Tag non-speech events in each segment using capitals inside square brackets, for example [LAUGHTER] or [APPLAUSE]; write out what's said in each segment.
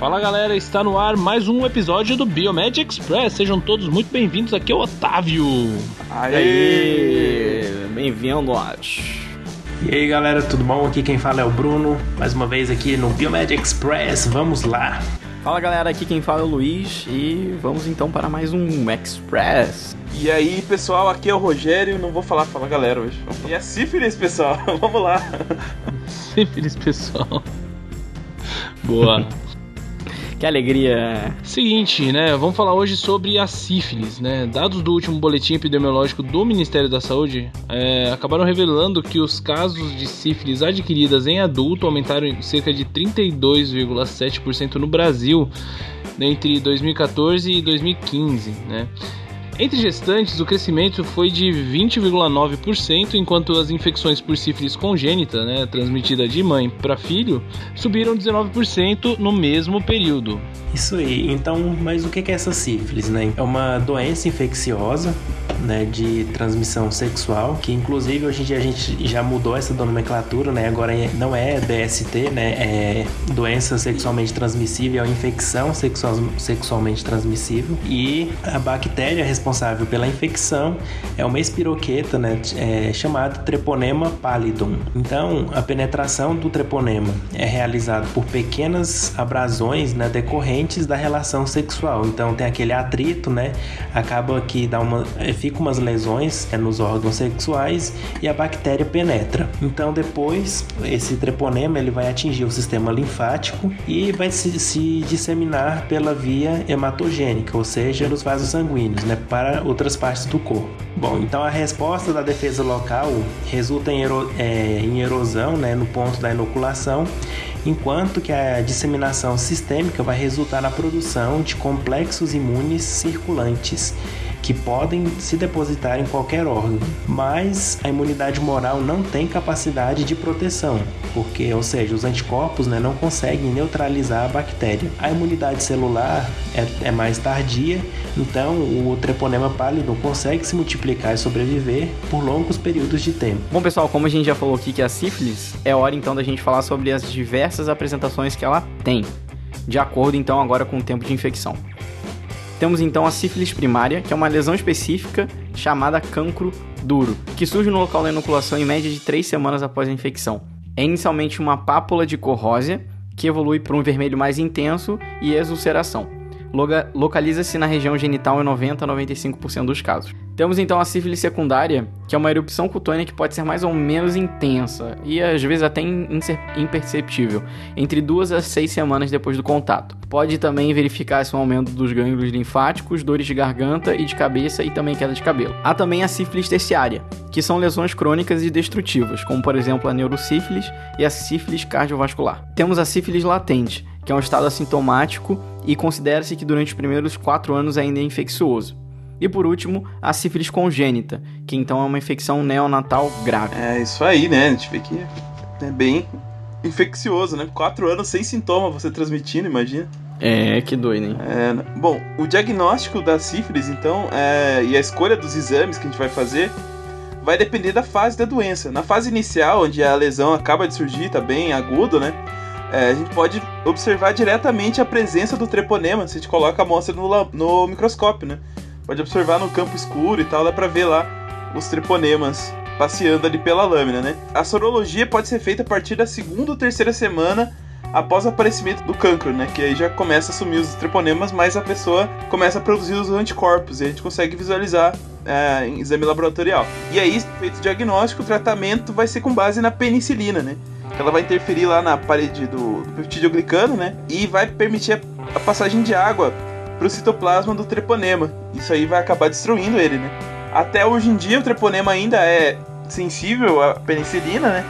Fala galera, está no ar mais um episódio do Biomed Express. Sejam todos muito bem-vindos. Aqui é o Otávio. Aê! Bem-vindos! E aí galera, tudo bom? Aqui quem fala é o Bruno, mais uma vez aqui no Biomed Express. Vamos lá! Fala galera, aqui quem fala é o Luiz e vamos então para mais um Express. E aí pessoal, aqui é o Rogério, não vou falar fala galera hoje. E é sífilis pessoal, [LAUGHS] vamos lá! Sífilis pessoal. Boa. [LAUGHS] Que alegria! Seguinte, né? Vamos falar hoje sobre a sífilis, né? Dados do último boletim epidemiológico do Ministério da Saúde é, acabaram revelando que os casos de sífilis adquiridas em adulto aumentaram em cerca de 32,7% no Brasil né, entre 2014 e 2015, né? Entre gestantes, o crescimento foi de 20,9%, enquanto as infecções por sífilis congênita, né, transmitida de mãe para filho, subiram 19% no mesmo período. Isso aí. Então, mas o que é essa sífilis, né? É uma doença infecciosa, né, de transmissão sexual, que inclusive hoje em dia a gente já mudou essa nomenclatura, né? Agora não é DST, né? É doença sexualmente transmissível, é infecção sexual, sexualmente transmissível. E a bactéria responsável pela infecção é uma espiroqueta, né, é, chamada Treponema pallidum. Então, a penetração do treponema é realizada por pequenas abrasões, né, decorrentes da relação sexual. Então, tem aquele atrito, né? Acaba que dá uma fica umas lesões é, nos órgãos sexuais e a bactéria penetra. Então, depois esse treponema ele vai atingir o sistema linfático e vai se, se disseminar pela via hematogênica, ou seja, nos vasos sanguíneos, né, para outras partes do corpo. Bom, então a resposta da defesa local resulta em, ero, é, em erosão né, no ponto da inoculação enquanto que a disseminação sistêmica vai resultar na produção de complexos imunes circulantes que podem se depositar em qualquer órgão, mas a imunidade moral não tem capacidade de proteção, porque, ou seja, os anticorpos né, não conseguem neutralizar a bactéria. A imunidade celular é, é mais tardia, então o treponema pálido consegue se multiplicar e sobreviver por longos períodos de tempo. Bom, pessoal, como a gente já falou aqui que é a sífilis, é hora então da gente falar sobre as diversas apresentações que ela tem, de acordo então agora com o tempo de infecção. Temos então a sífilis primária, que é uma lesão específica chamada cancro duro, que surge no local da inoculação em média de 3 semanas após a infecção. É inicialmente uma pápula de cor rósea, que evolui para um vermelho mais intenso e exulceração. Localiza-se na região genital em 90 a 95% dos casos. Temos então a sífilis secundária, que é uma erupção cutânea que pode ser mais ou menos intensa e às vezes até imperceptível, entre duas a seis semanas depois do contato. Pode também verificar-se um aumento dos gânglios linfáticos, dores de garganta e de cabeça e também queda de cabelo. Há também a sífilis terciária, que são lesões crônicas e destrutivas, como por exemplo a neurosífilis e a sífilis cardiovascular. Temos a sífilis latente, que é um estado assintomático e considera-se que durante os primeiros quatro anos ainda é infeccioso. E por último, a sífilis congênita, que então é uma infecção neonatal grave. É isso aí, né? A gente vê que é bem infeccioso, né? Quatro anos sem sintoma você transmitindo, imagina. É, que doido, hein? É, né? bom, o diagnóstico da sífilis, então, é, e a escolha dos exames que a gente vai fazer vai depender da fase da doença. Na fase inicial, onde a lesão acaba de surgir, tá bem agudo, né? É, a gente pode observar diretamente a presença do treponema se a gente coloca a amostra no, no microscópio, né? Pode observar no campo escuro e tal, dá pra ver lá os treponemas passeando ali pela lâmina, né? A sorologia pode ser feita a partir da segunda ou terceira semana após o aparecimento do cancro, né? Que aí já começa a sumir os treponemas, mas a pessoa começa a produzir os anticorpos e a gente consegue visualizar é, em exame laboratorial. E aí, feito o diagnóstico, o tratamento vai ser com base na penicilina, né? Ela vai interferir lá na parede do, do peptidoglicano, né? E vai permitir a, a passagem de água para o citoplasma do treponema. Isso aí vai acabar destruindo ele, né? Até hoje em dia o treponema ainda é sensível à penicilina, né?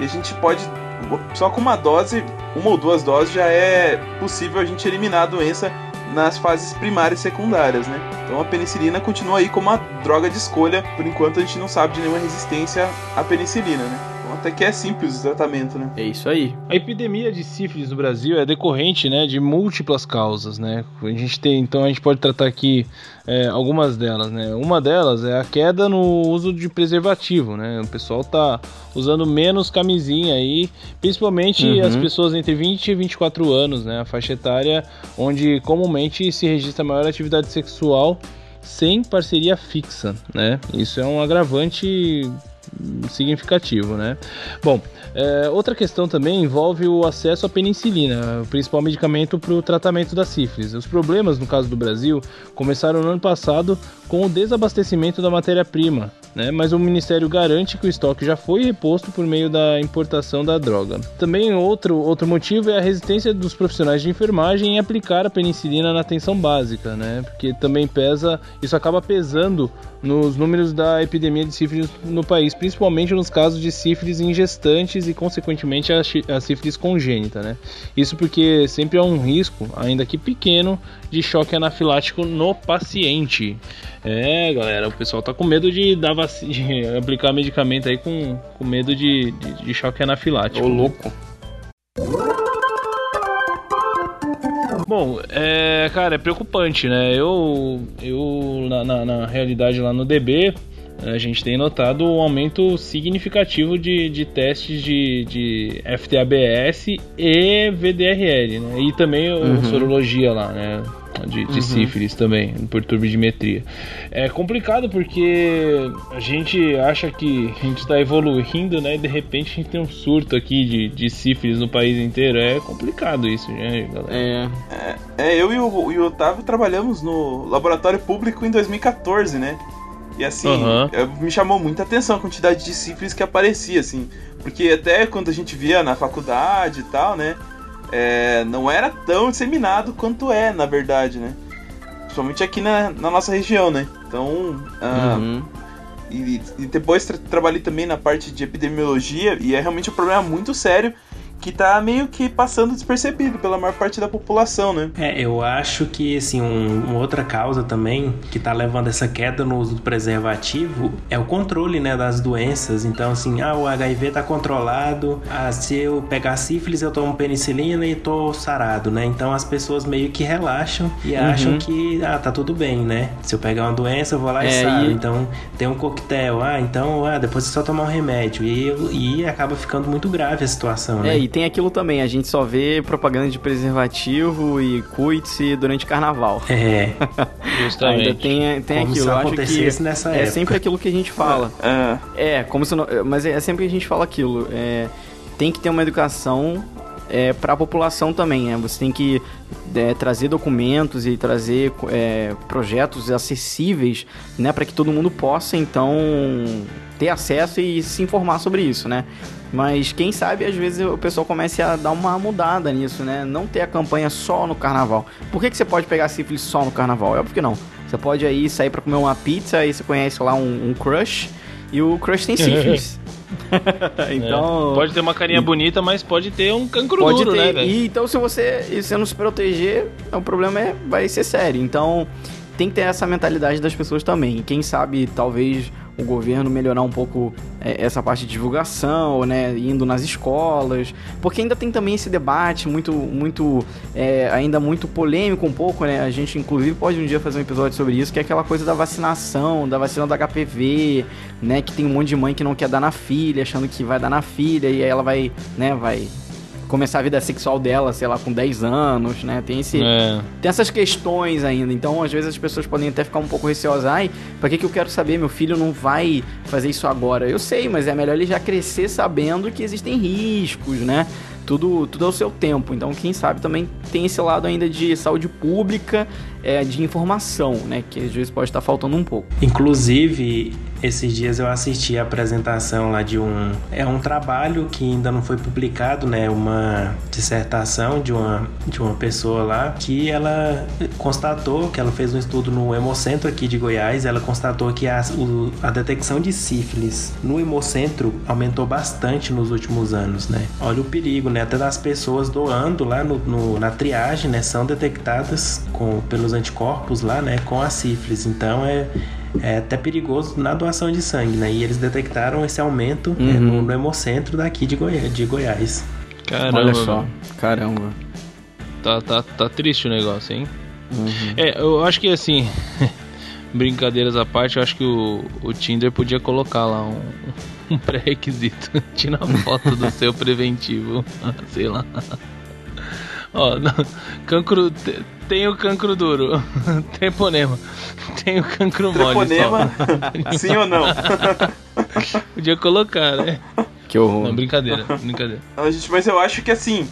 E a gente pode só com uma dose, uma ou duas doses já é possível a gente eliminar a doença nas fases primárias e secundárias, né? Então a penicilina continua aí como uma droga de escolha, por enquanto a gente não sabe de nenhuma resistência à penicilina, né? Até que é simples o tratamento, né? É isso aí. A epidemia de sífilis no Brasil é decorrente, né, de múltiplas causas, né? A gente tem, então a gente pode tratar aqui é, algumas delas, né? Uma delas é a queda no uso de preservativo, né? O pessoal tá usando menos camisinha aí, principalmente uhum. as pessoas entre 20 e 24 anos, né? A faixa etária onde comumente se registra maior atividade sexual sem parceria fixa, né? Isso é um agravante significativo, né? Bom, é, outra questão também envolve o acesso à penicilina, o principal medicamento para o tratamento da sífilis. Os problemas, no caso do Brasil, começaram no ano passado com o desabastecimento da matéria-prima, né? mas o Ministério garante que o estoque já foi reposto por meio da importação da droga. Também outro, outro motivo é a resistência dos profissionais de enfermagem em aplicar a penicilina na atenção básica, né? porque também pesa, isso acaba pesando nos números da epidemia de sífilis no país, principalmente nos casos de sífilis em gestantes e, consequentemente, a, sífilis congênita. Né? Isso porque sempre há um risco, ainda que pequeno, de choque anafilático no paciente. É, galera, o pessoal tá com medo de dar vac... de [LAUGHS] aplicar medicamento aí com, com medo de, de, de choque anafilático. Ô, louco. Bom, é, cara, é preocupante, né? Eu, eu na, na, na, realidade lá no DB, a gente tem notado um aumento significativo de, de testes de, de FTABS e VDRL, né? E também uhum. o sorologia lá, né? de, de uhum. sífilis também, por turbidimetria. É complicado porque a gente acha que a gente está evoluindo, né? E de repente a gente tem um surto aqui de, de sífilis no país inteiro. É complicado isso, né, galera? É. é, é eu e o, e o Otávio trabalhamos no laboratório público em 2014, né? E assim, uhum. me chamou muita atenção a quantidade de sífilis que aparecia, assim. Porque até quando a gente via na faculdade e tal, né? é, não era tão disseminado quanto é, na verdade, né? Principalmente aqui na, na nossa região, né? Então. Ah, uhum. e, e, depois tra trabalhei também na parte de epidemiologia, e é realmente um problema muito sério que tá meio que passando despercebido pela maior parte da população, né? É, eu acho que, assim, um, uma outra causa também que tá levando essa queda no uso do preservativo é o controle, né, das doenças. Então, assim, ah, o HIV tá controlado, ah, se eu pegar sífilis eu tomo penicilina e tô sarado, né? Então as pessoas meio que relaxam e uhum. acham que, ah, tá tudo bem, né? Se eu pegar uma doença eu vou lá e é, saro. E... Então tem um coquetel, ah, então, ah, depois é só tomar um remédio. E, e acaba ficando muito grave a situação, né? É, e tem aquilo também, a gente só vê propaganda de preservativo e cuide-se durante carnaval. É. [LAUGHS] Justamente. Ainda tem, tem como aquilo. Se acho que nessa é época. sempre aquilo que a gente fala. É, é como se não, mas é sempre que a gente fala aquilo. É, tem que ter uma educação é, para a população também. Né? Você tem que é, trazer documentos e trazer é, projetos acessíveis né, para que todo mundo possa então ter acesso e se informar sobre isso, né? Mas quem sabe às vezes o pessoal comece a dar uma mudada nisso, né? Não ter a campanha só no carnaval. Por que, que você pode pegar sífilis só no carnaval? É porque não. Você pode aí sair para comer uma pizza aí você conhece lá um, um crush e o crush tem sífilis. [LAUGHS] [LAUGHS] então. É. Pode ter uma carinha e... bonita, mas pode ter um cancro pode duro, ter. né, E, então, se você, se você não se proteger, o problema é, vai ser sério. Então, tem que ter essa mentalidade das pessoas também. Quem sabe, talvez o governo melhorar um pouco é, essa parte de divulgação, né, indo nas escolas, porque ainda tem também esse debate muito, muito, é, ainda muito polêmico um pouco, né, a gente inclusive pode um dia fazer um episódio sobre isso, que é aquela coisa da vacinação, da vacina do HPV, né, que tem um monte de mãe que não quer dar na filha, achando que vai dar na filha, e aí ela vai, né, vai começar a vida sexual dela, sei lá, com 10 anos, né? Tem esse é. tem essas questões ainda. Então, às vezes as pessoas podem até ficar um pouco receosas, ai, para que que eu quero saber? Meu filho não vai fazer isso agora. Eu sei, mas é melhor ele já crescer sabendo que existem riscos, né? Tudo, tudo ao seu tempo. Então, quem sabe também tem esse lado ainda de saúde pública, é, de informação, né? Que às vezes pode estar faltando um pouco. Inclusive, esses dias eu assisti a apresentação lá de um. É um trabalho que ainda não foi publicado, né? Uma dissertação de uma, de uma pessoa lá que ela constatou que ela fez um estudo no Hemocentro aqui de Goiás. Ela constatou que a, o, a detecção de sífilis no Hemocentro aumentou bastante nos últimos anos, né? Olha o perigo, né? Até das pessoas doando lá no, no na triagem, né? São detectadas com, pelos anticorpos lá, né? Com a sífilis. Então é é até perigoso na doação de sangue, né? E eles detectaram esse aumento é, Uhum. no, no hemocentro daqui de, Goi de Goiás. Caramba, Olha só, caramba. Tá, tá, tá triste o negócio, hein? Uhum. É, eu acho que assim, [LAUGHS] brincadeiras à parte, eu acho que o, o Tinder podia colocar lá um, [LAUGHS] um pré-requisito. [LAUGHS] Tira a foto do seu preventivo. Sei lá. Ó, [LAUGHS] cancro. te- Tem o cancro duro. [LAUGHS] Treponema. Tem o cancro mole. Treponema, Só. [LAUGHS] sim ou não? Podia colocar, né? Que horror. Não, brincadeira, brincadeira. Não, gente, mas eu acho que assim,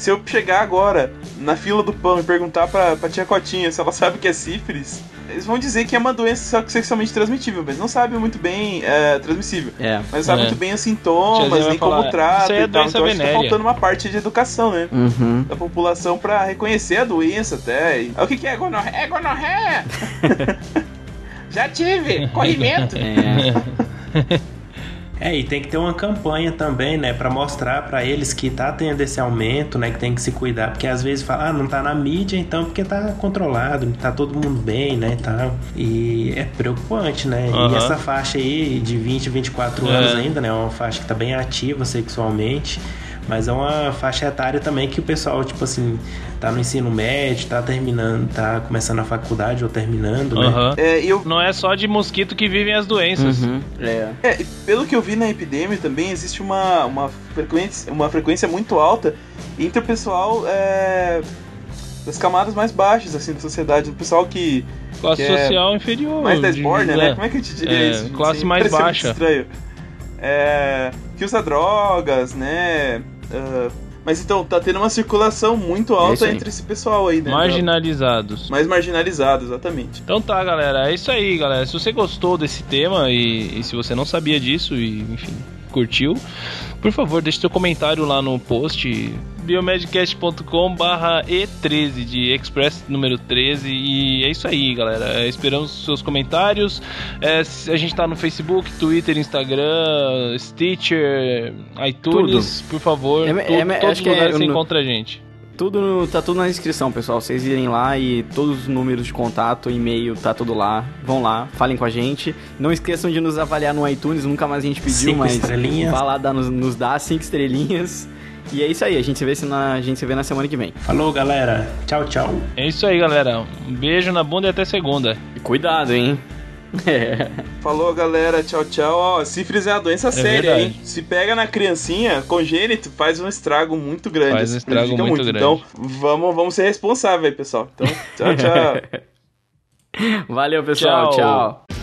se eu chegar agora na fila do pão e perguntar pra, pra tia Cotinha se ela sabe o que é sífilis, eles vão dizer que é uma doença sexualmente transmitível, mas não sabem muito bem é, transmissível. É. Mas não sabem É. muito bem os sintomas, nem falar, como trata "Isso aí é e tal. Então acho que tá venérea." faltando uma parte de educação, né? Uhum. Da população pra reconhecer a doença até. E... Ah, O que, que é gonorreia? É gonorreia! [LAUGHS] Já tive! Corrimento! É. [LAUGHS] É, e tem que ter uma campanha também, né, Pra mostrar pra eles que tá tendo esse aumento, né, que tem que se cuidar, porque às vezes fala, ah, não tá na mídia, então porque tá controlado, tá todo mundo bem, né, e tal. E é preocupante, né? Aham. E essa faixa aí de 20, 24 É. anos ainda, né, é uma faixa que tá bem ativa sexualmente. Mas é uma faixa etária também que o pessoal, tipo assim, tá no ensino médio, tá terminando, tá começando a faculdade ou terminando, né? Aham. É, eu, Não é só de mosquito que vivem as doenças. Uhum. É. É, e pelo que eu vi na epidemia também existe uma, uma, frequência, uma frequência muito alta entre o pessoal é, das camadas mais baixas assim da sociedade, do pessoal que Classe Que é social inferior. mais da de- é. né? Como é que eu te diria É, isso? classe mais pareceu muito baixa. Estranho. É, que usa drogas, né? Ah, mas então tá tendo uma circulação muito É alta aí. entre esse pessoal aí, né? Marginalizados. Mais marginalizado, exatamente. Então tá, galera. É isso aí, galera. Se você gostou desse tema e, e se você não sabia disso e, enfim, curtiu, por favor, deixe seu comentário lá no post biomedcast.com barra E13 de Express número 13 e é isso aí, galera. É, Esperamos os seus comentários. É, a gente tá no Facebook, Twitter, Instagram, Stitcher, iTunes, por favor. É, tu- é, que é lugares você no- encontra a gente. Tudo tá tudo na descrição, pessoal. Vocês irem lá e todos os números de contato, e-mail, tá tudo lá. Vão lá, falem com a gente. Não esqueçam de nos avaliar no iTunes, nunca mais a gente pediu, Cinco mas estrelinhas. vá lá dar, nos, nos dá cinco estrelinhas. E é isso aí, a gente se vê, se na, a gente se vê na semana que vem. Falou, galera. Tchau, tchau. É isso aí, galera. Um beijo na bunda e até segunda. E cuidado, hein? É. [LAUGHS] Falou, galera. Tchau, tchau. Ó, sífilis é uma doença séria, verdade. hein? Se pega na criancinha, congênito, faz um estrago muito grande. Faz um estrago prejudica muito grande. Então, vamos, vamos ser responsáveis, pessoal. Então, tchau, [LAUGHS] tchau. Valeu, pessoal. Tchau. tchau.